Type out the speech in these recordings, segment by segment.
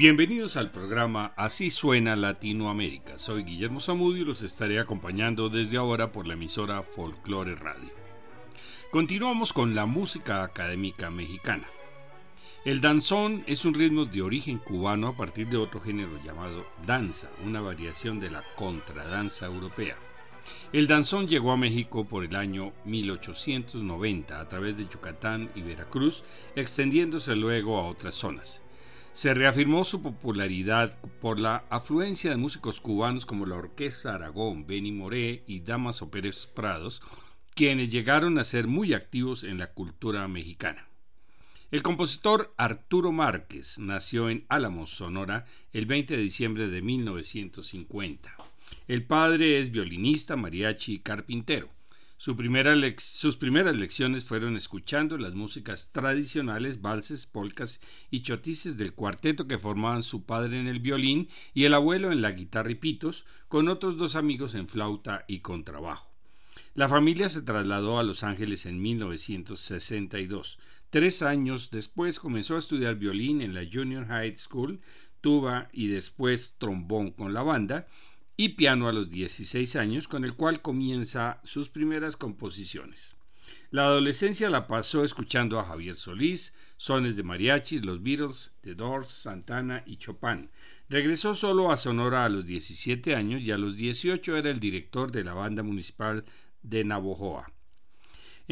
Bienvenidos al programa Así suena Latinoamérica. Soy Guillermo Zamudio y los estaré acompañando desde ahora por la emisora Folklore Radio. Continuamos con la música académica mexicana. El danzón es un ritmo de origen cubano a partir de otro género llamado danza, una variación de la contradanza europea. El danzón llegó a México por el año 1890 a través de Yucatán y Veracruz, extendiéndose luego a otras zonas. Se reafirmó su popularidad por la afluencia de músicos cubanos como la Orquesta Aragón, Benny Moré y Damaso Pérez Prados, quienes llegaron a ser muy activos en la cultura mexicana. El compositor Arturo Márquez nació en Álamos, Sonora, el 20 de diciembre de 1950. El padre es violinista, mariachi y carpintero. Sus primeras lecciones fueron escuchando las músicas tradicionales, valses, polcas y chotices del cuarteto que formaban su padre en el violín y el abuelo en la guitarra y pitos, con otros dos amigos en flauta y contrabajo. La familia se trasladó a Los Ángeles en 1962. Tres años después comenzó a estudiar violín en la Junior High School, tuba y después trombón con la banda, y piano a los 16 años, con el cual comienza sus primeras composiciones. La adolescencia la pasó escuchando a Javier Solís, sones de mariachis, los Beatles, The Doors, Santana y Chopin. Regresó solo a Sonora a los 17 años y a los 18 era el director de la banda municipal de Navojoa.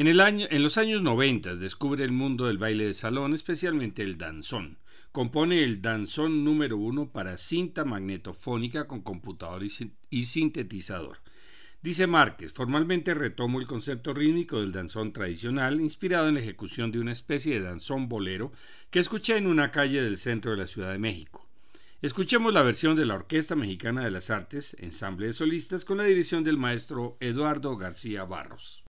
En, los años 90 descubre el mundo del baile de salón, especialmente el danzón compone el danzón número uno para cinta magnetofónica con computador y, sintetizador. Dice Márquez, formalmente retomo el concepto rítmico del danzón tradicional, inspirado en la ejecución de una especie de danzón bolero que escuché en una calle del centro de la Ciudad de México. Escuchemos la versión de la Orquesta Mexicana de las Artes, ensamble de solistas, con la dirección del maestro Eduardo García Barros.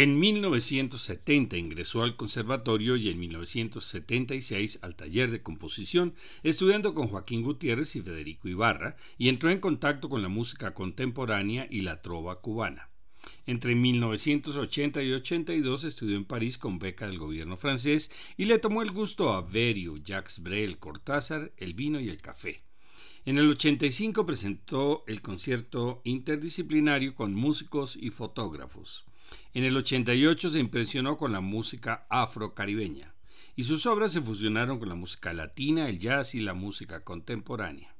En 1970 ingresó al conservatorio y en 1976 al taller de composición, estudiando con Joaquín Gutiérrez y Federico Ibarra, y entró en contacto con la música contemporánea y la trova cubana. Entre 1980 y 82 estudió en París con beca del gobierno francés y le tomó el gusto a Berio, Jacques Brel, Cortázar, el vino y el café. En el 85 presentó el concierto interdisciplinario con músicos y fotógrafos. En el 88 se impresionó con la música afrocaribeña y sus obras se fusionaron con la música latina, el jazz y la música contemporánea.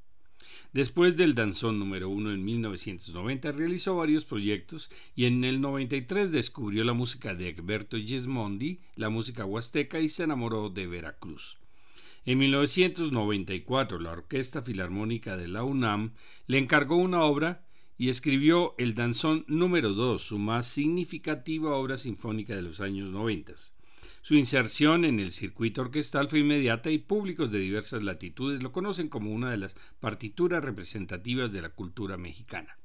Después del danzón número uno en 1990 realizó varios proyectos y en el 93 descubrió la música de Egberto Gismondi, la música huasteca y se enamoró de Veracruz. En 1994 la Orquesta Filarmónica de la UNAM le encargó una obra y escribió el danzón número 2, su más significativa obra sinfónica de los años 90. Su inserción en el circuito orquestal fue inmediata y públicos de diversas latitudes lo conocen como una de las partituras representativas de la cultura mexicana.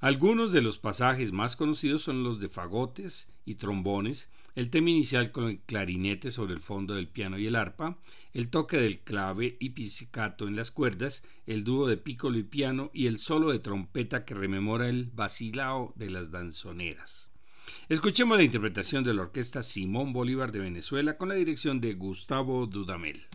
Algunos de los pasajes más conocidos son los de fagotes y trombones, el tema inicial con el clarinete sobre el fondo del piano y el arpa, el toque del clave y pizzicato en las cuerdas, el dúo de pícolo y piano y el solo de trompeta que rememora el vacilao de las danzoneras. Escuchemos la interpretación de la orquesta Simón Bolívar de Venezuela con la dirección de Gustavo Dudamel.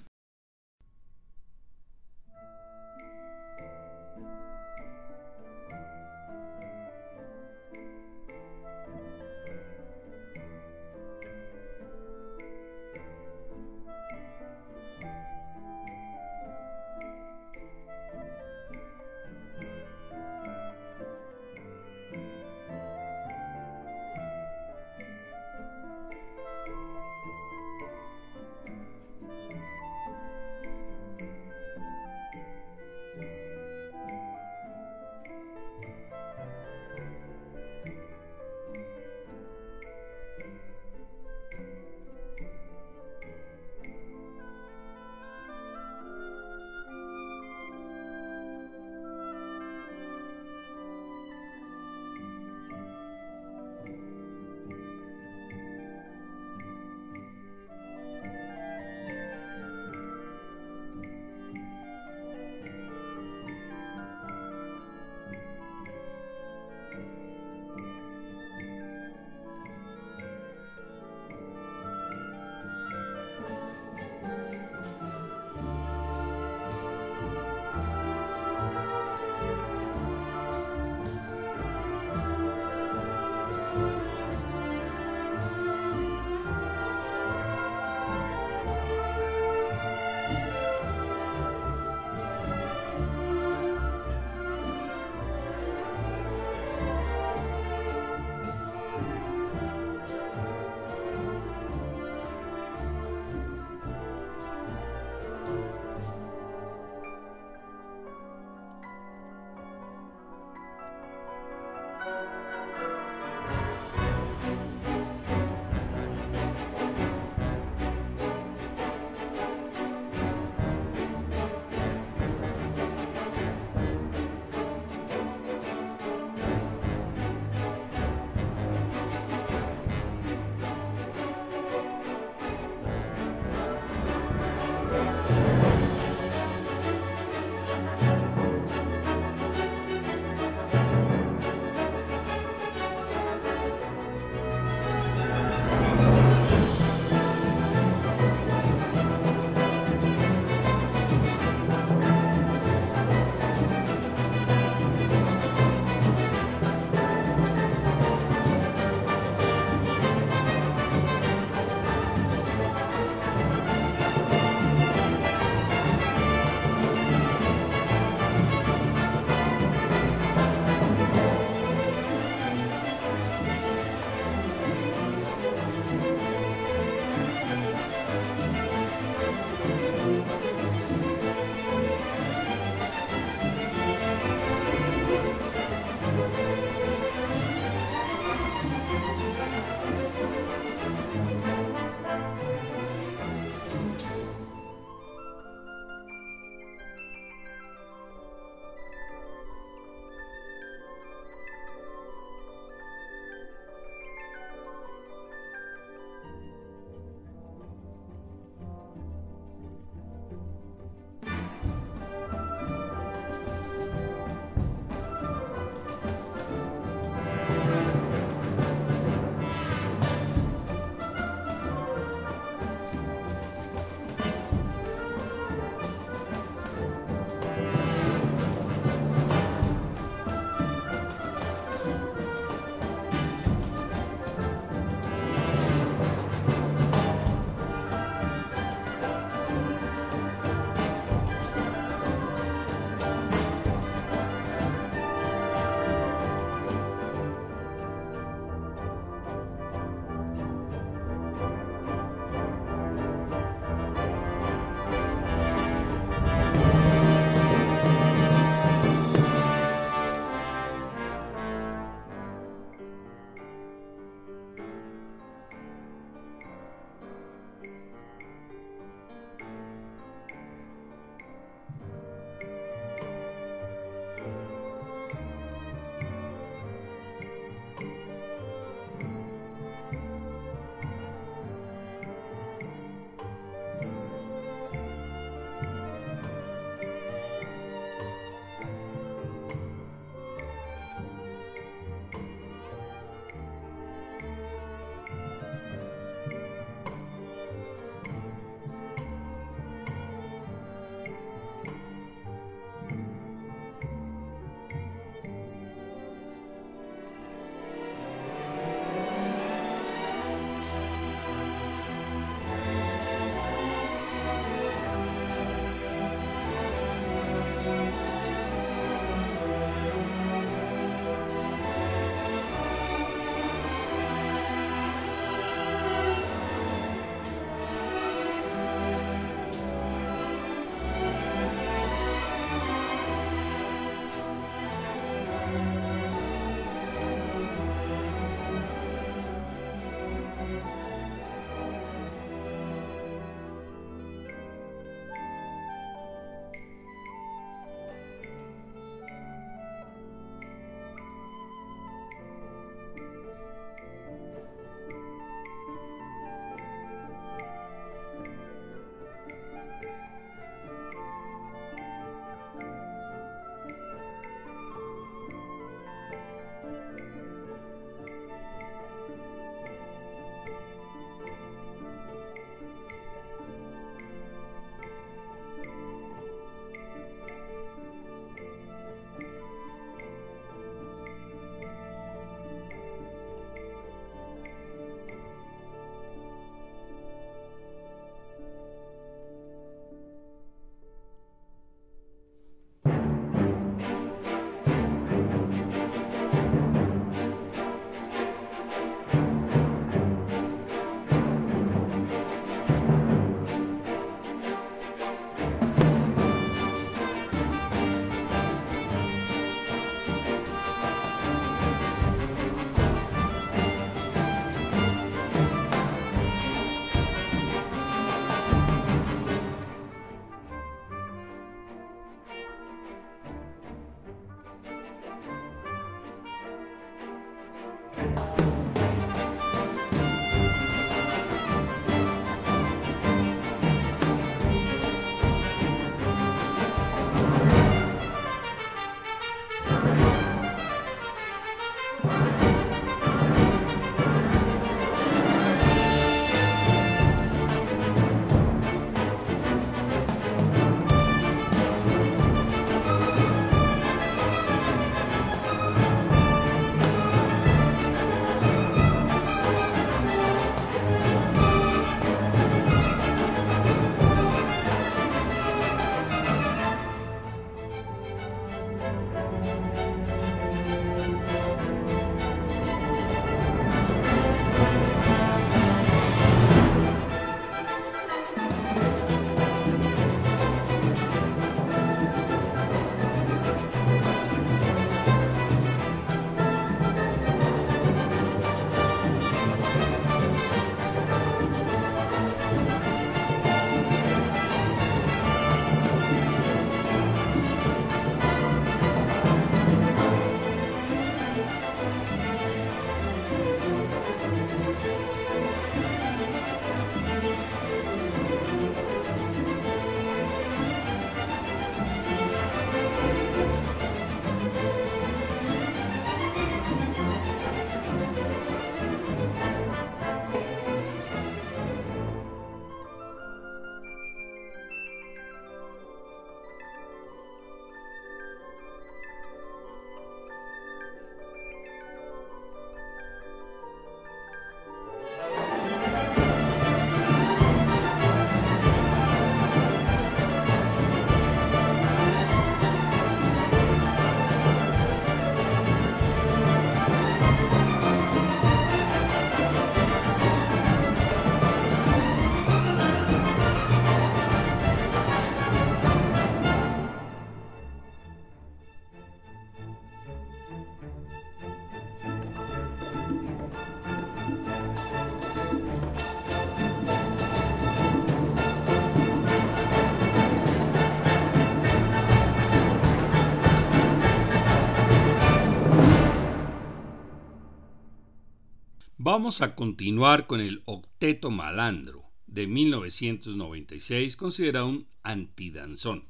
Vamos a continuar con el Octeto Malandro de 1996, considerado un antidanzón.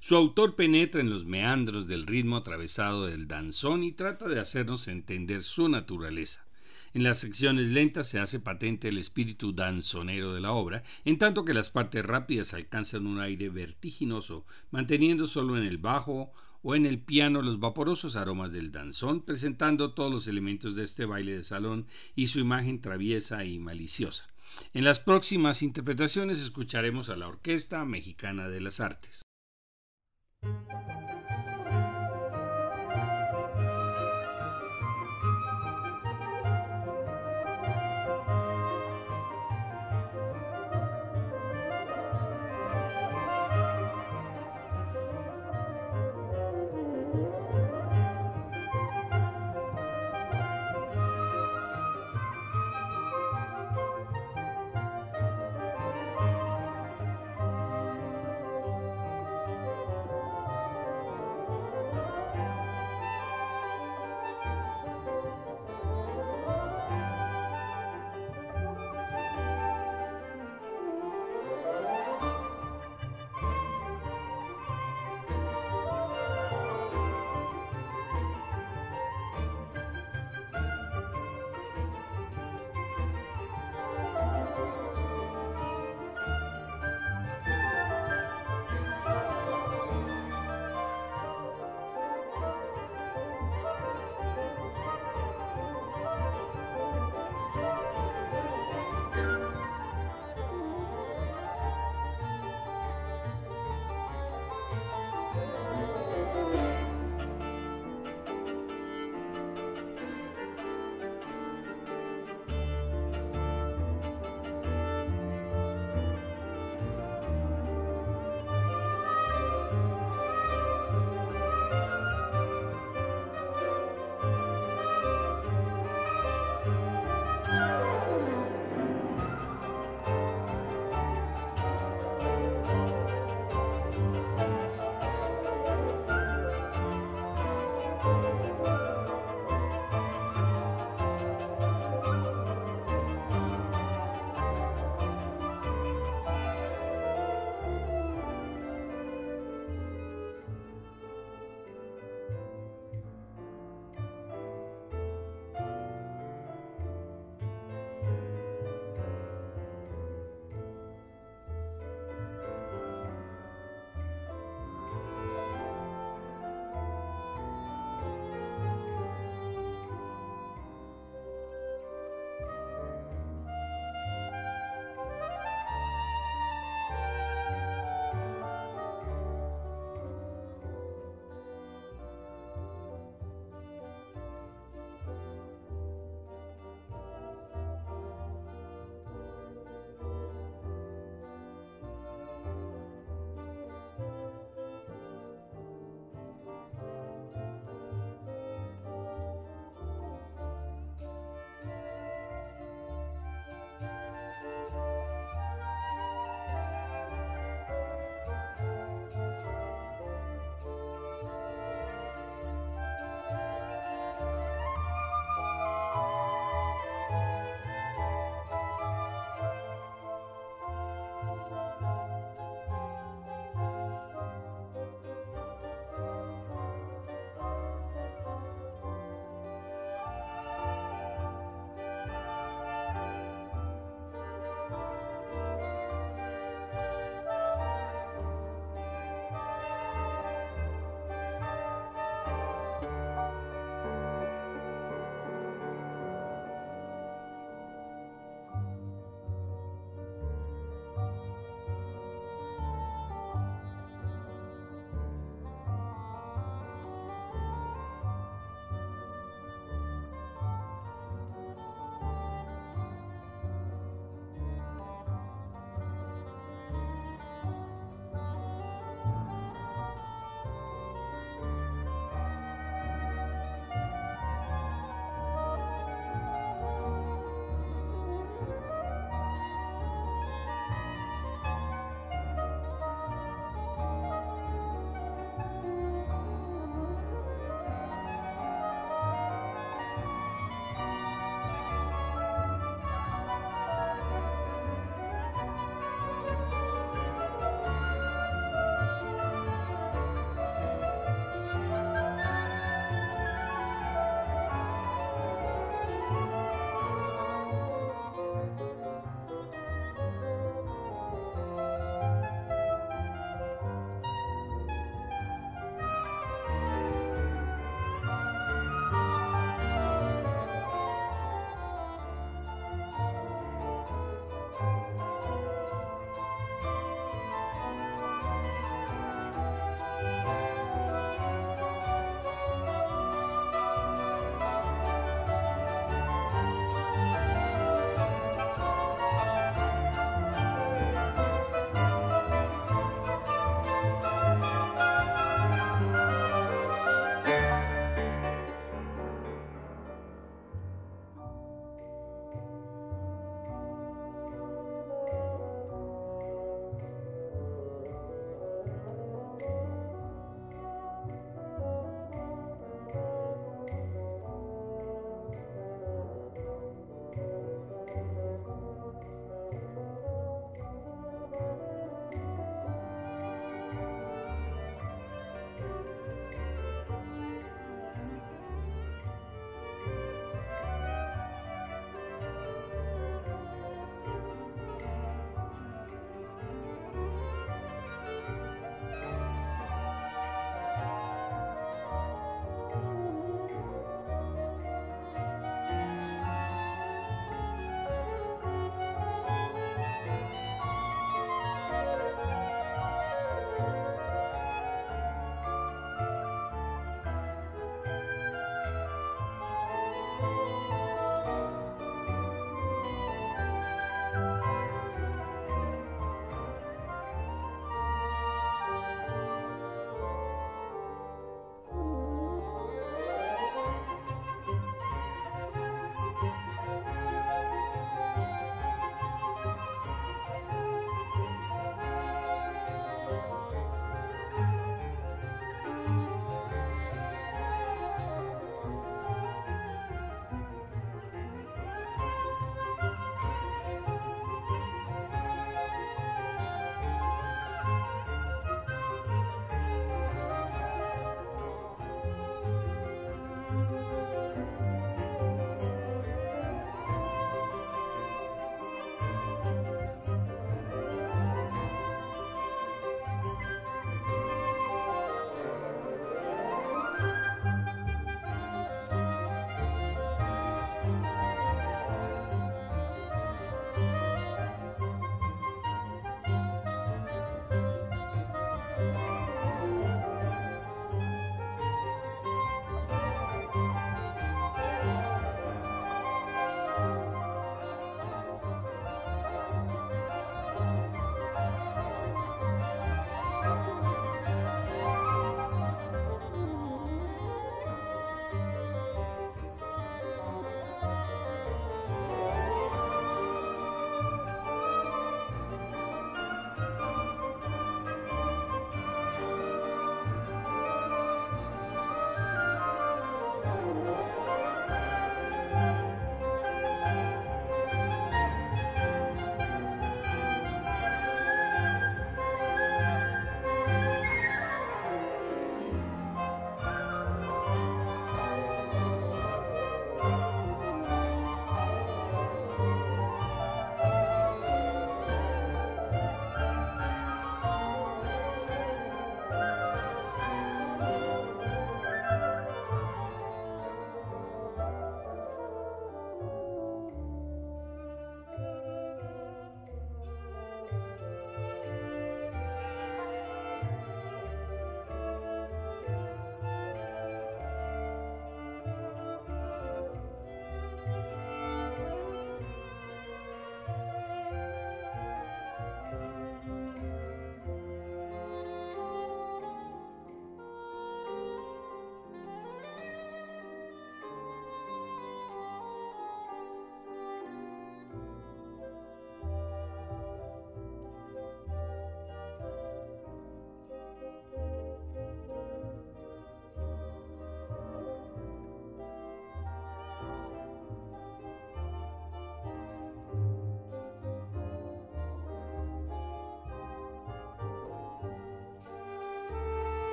Su autor penetra en los meandros del ritmo atravesado del danzón y trata de hacernos entender su naturaleza. En las secciones lentas se hace patente el espíritu danzonero de la obra, en tanto que las partes rápidas alcanzan un aire vertiginoso, manteniendo solo en el bajo o en el piano los vaporosos aromas del danzón, presentando todos los elementos de este baile de salón y su imagen traviesa y maliciosa. En las próximas interpretaciones escucharemos a la Orquesta Mexicana de las Artes.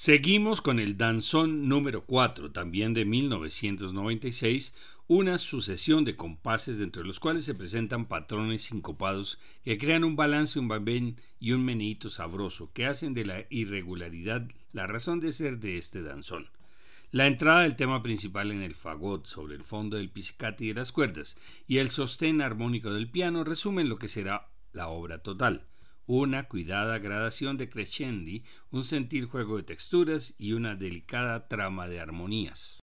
Seguimos con el danzón número 4, también de 1996, una sucesión de compases dentro de los cuales se presentan patrones sincopados que crean un balance, un vaivén y un meneíto sabroso que hacen de la irregularidad la razón de ser de este danzón. La entrada del tema principal en el fagot sobre el fondo del pizzicato y de las cuerdas y el sostén armónico del piano resumen lo que será la obra total una cuidada gradación de crescendi, un sentir juego de texturas y una delicada trama de armonías.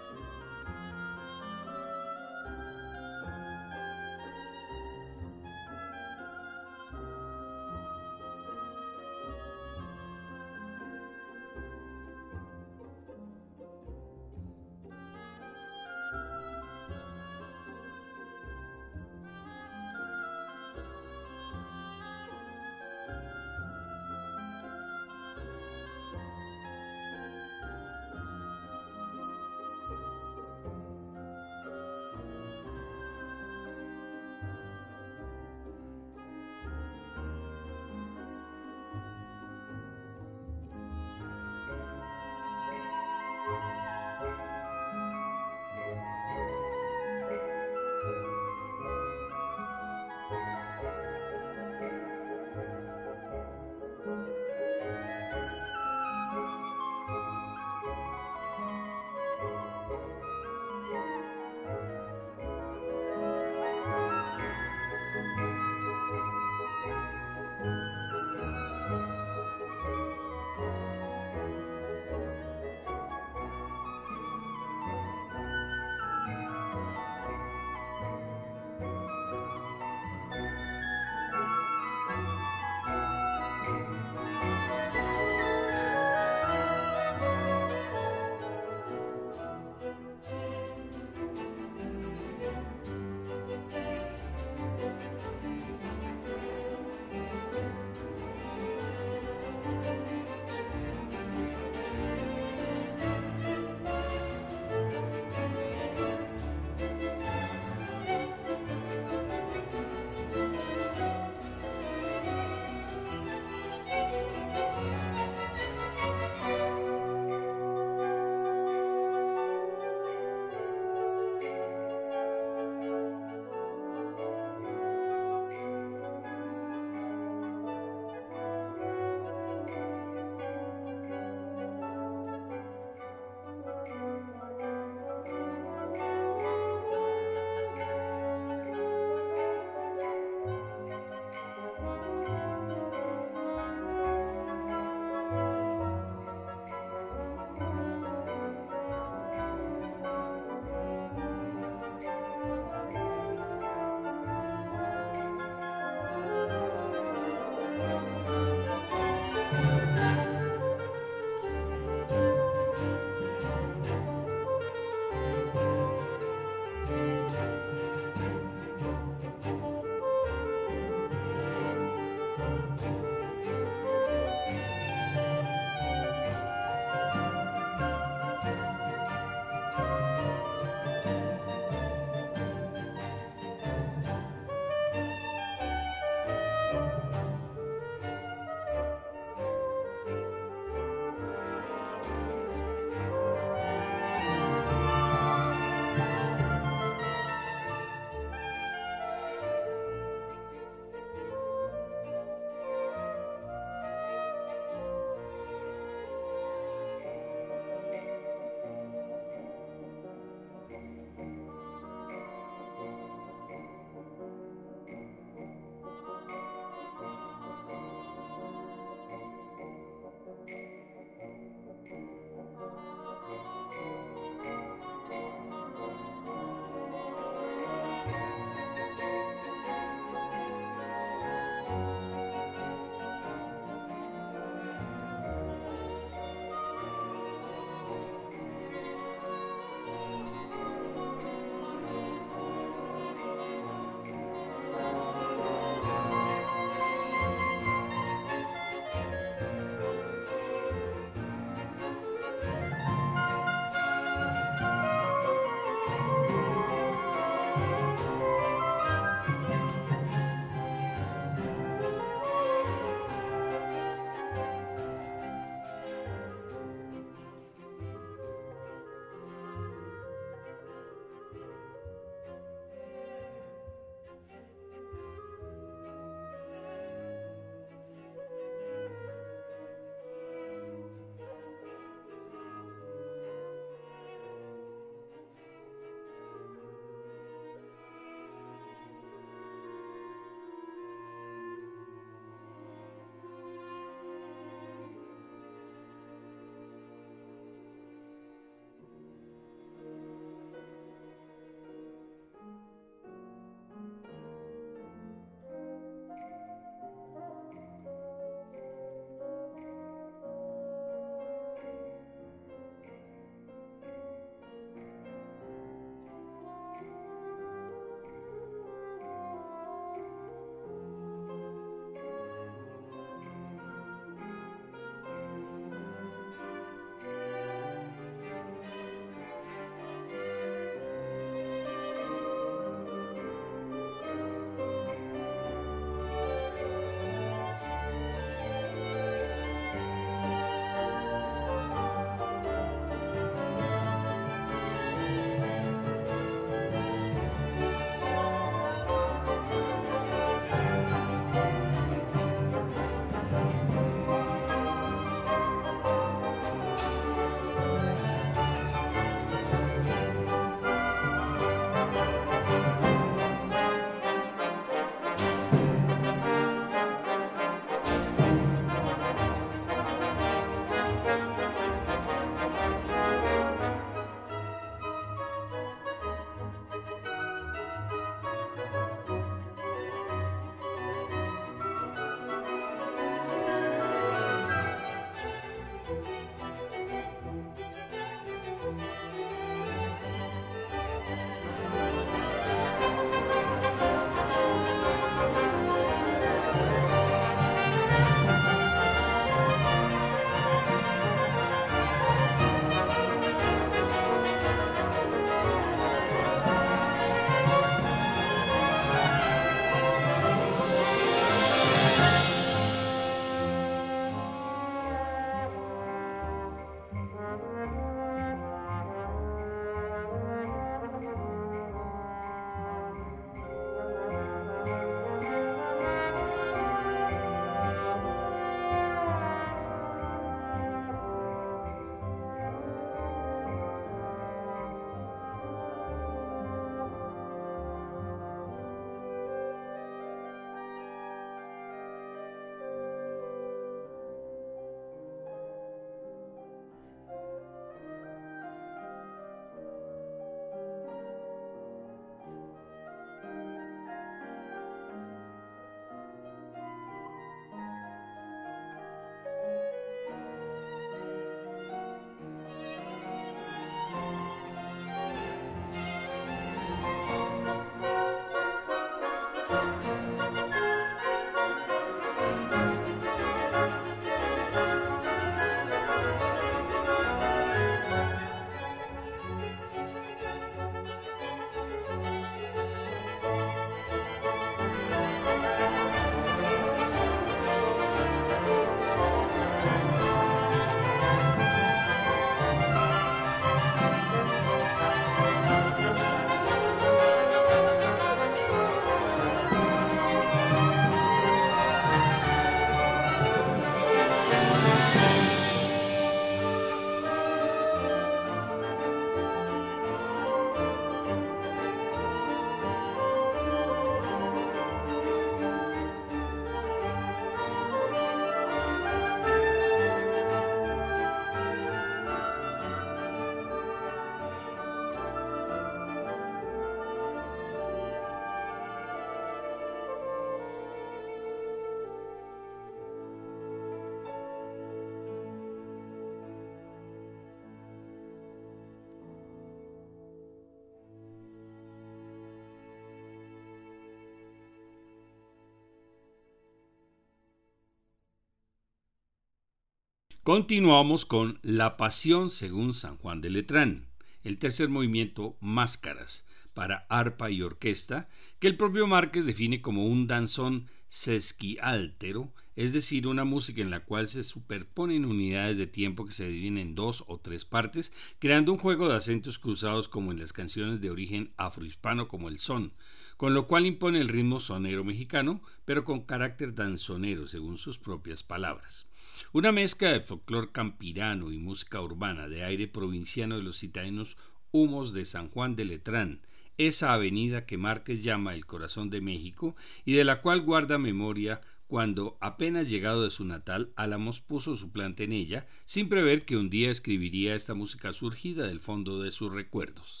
Continuamos con La Pasión según San Juan de Letrán, el tercer movimiento Máscaras, para arpa y orquesta, que el propio Márquez define como un danzón sesquiáltero, es decir, una música en la cual se superponen unidades de tiempo que se dividen en dos o tres partes, creando un juego de acentos cruzados como en las canciones de origen afrohispano como el son, con lo cual impone el ritmo sonero mexicano, pero con carácter danzonero, según sus propias palabras. Una mezcla de folclor campirano y música urbana de aire provinciano de los citadinos humos de San Juan de Letrán, esa avenida que Márquez llama el corazón de México y de la cual guarda memoria cuando, apenas llegado de su natal, Álamos puso su planta en ella, sin prever que un día escribiría esta música surgida del fondo de sus recuerdos.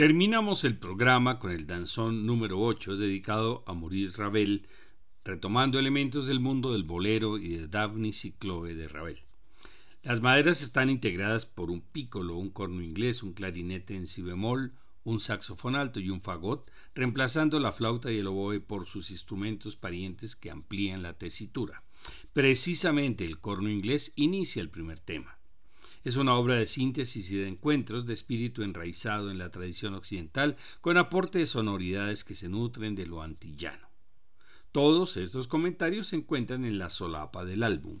Terminamos el programa con el danzón número 8 dedicado a Maurice Ravel, retomando elementos del mundo del bolero y de Daphne y Chloe de Ravel. Las maderas están integradas por un pícolo, un corno inglés, un clarinete en si bemol, un saxofón alto y un fagot, reemplazando la flauta y el oboe por sus instrumentos parientes que amplían la tesitura. Precisamente el corno inglés inicia el primer tema. Es una obra de síntesis y de encuentros de espíritu enraizado en la tradición occidental, con aporte de sonoridades que se nutren de lo antillano. Todos estos comentarios se encuentran en la solapa del álbum.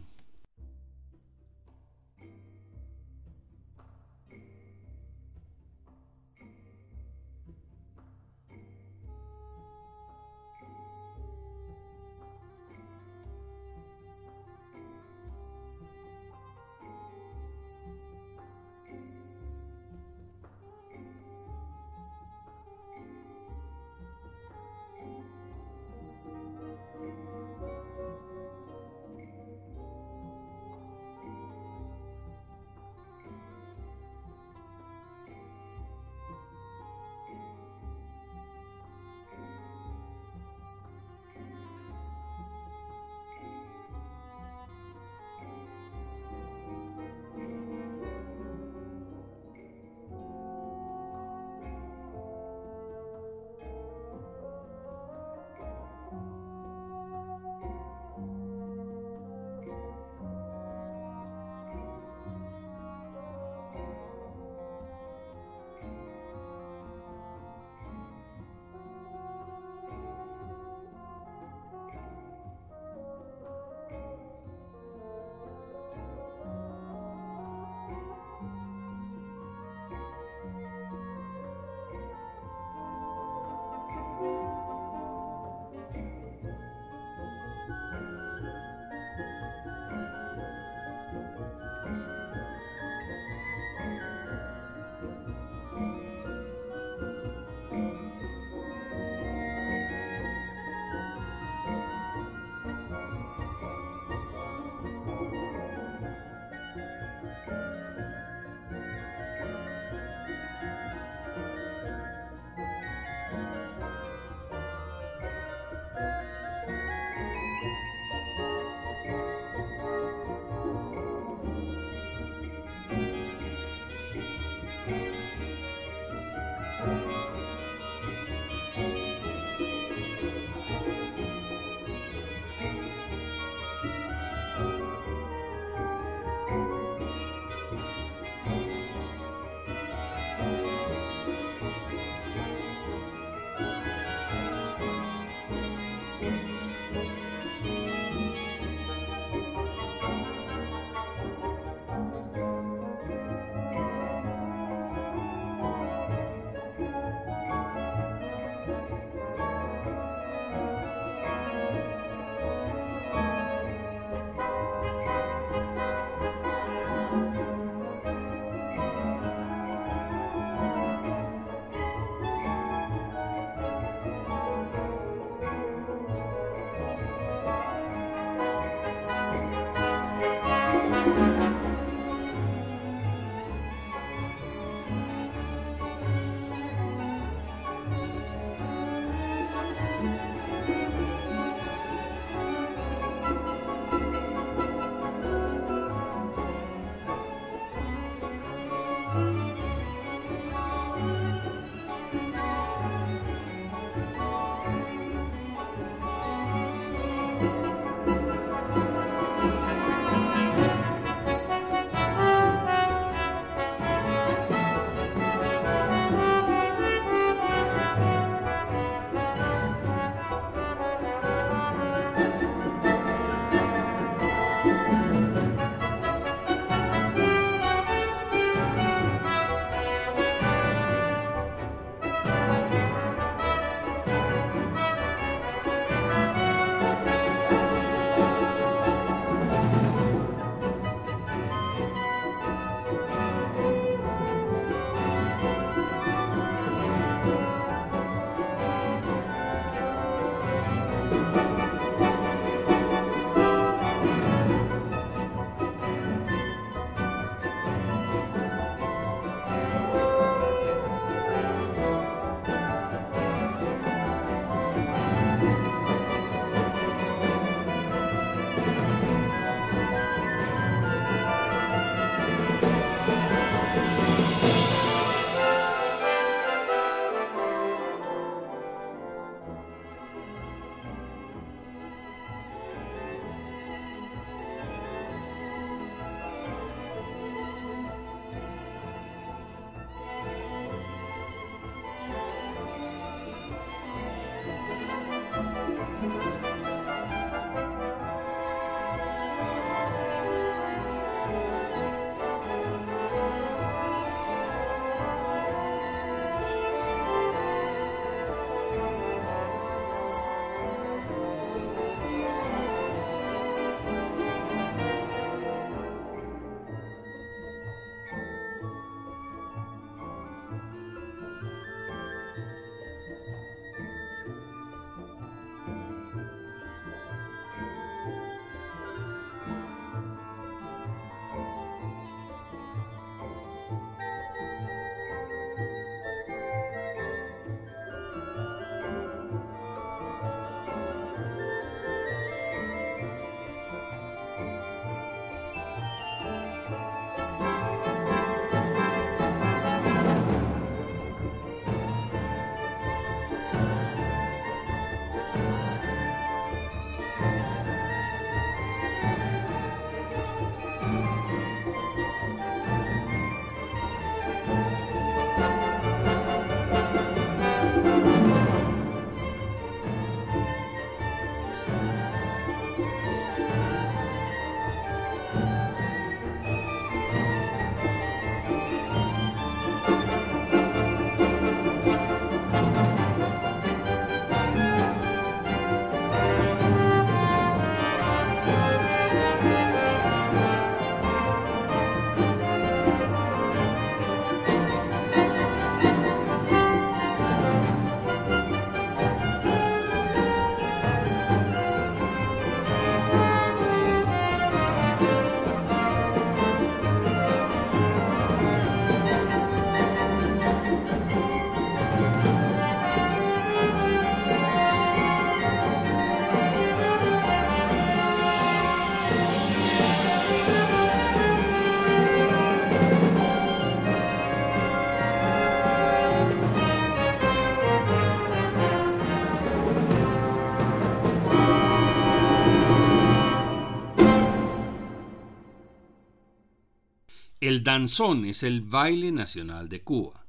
El danzón es el baile nacional de Cuba.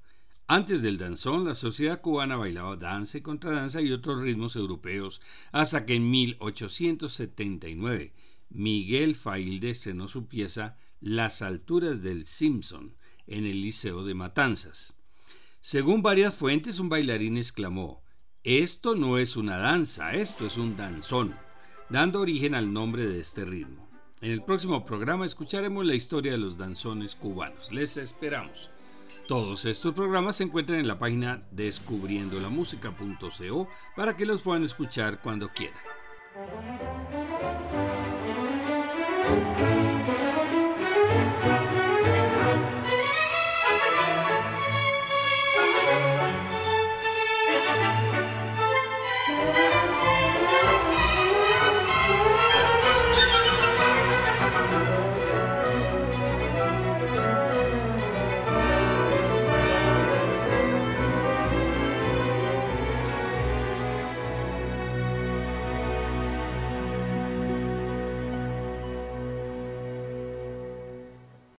Antes del danzón, la sociedad cubana bailaba danza y contradanza y otros ritmos europeos, hasta que en 1879 Miguel Failde estrenó su pieza Las alturas del Simpson en el Liceo de Matanzas. Según varias fuentes, un bailarín exclamó, Esto no es una danza, esto es un danzón, dando origen al nombre de este ritmo. En el próximo programa escucharemos la historia de los danzones cubanos. Les esperamos. Todos estos programas se encuentran en la página descubriendolamusica.co para que los puedan escuchar cuando quieran.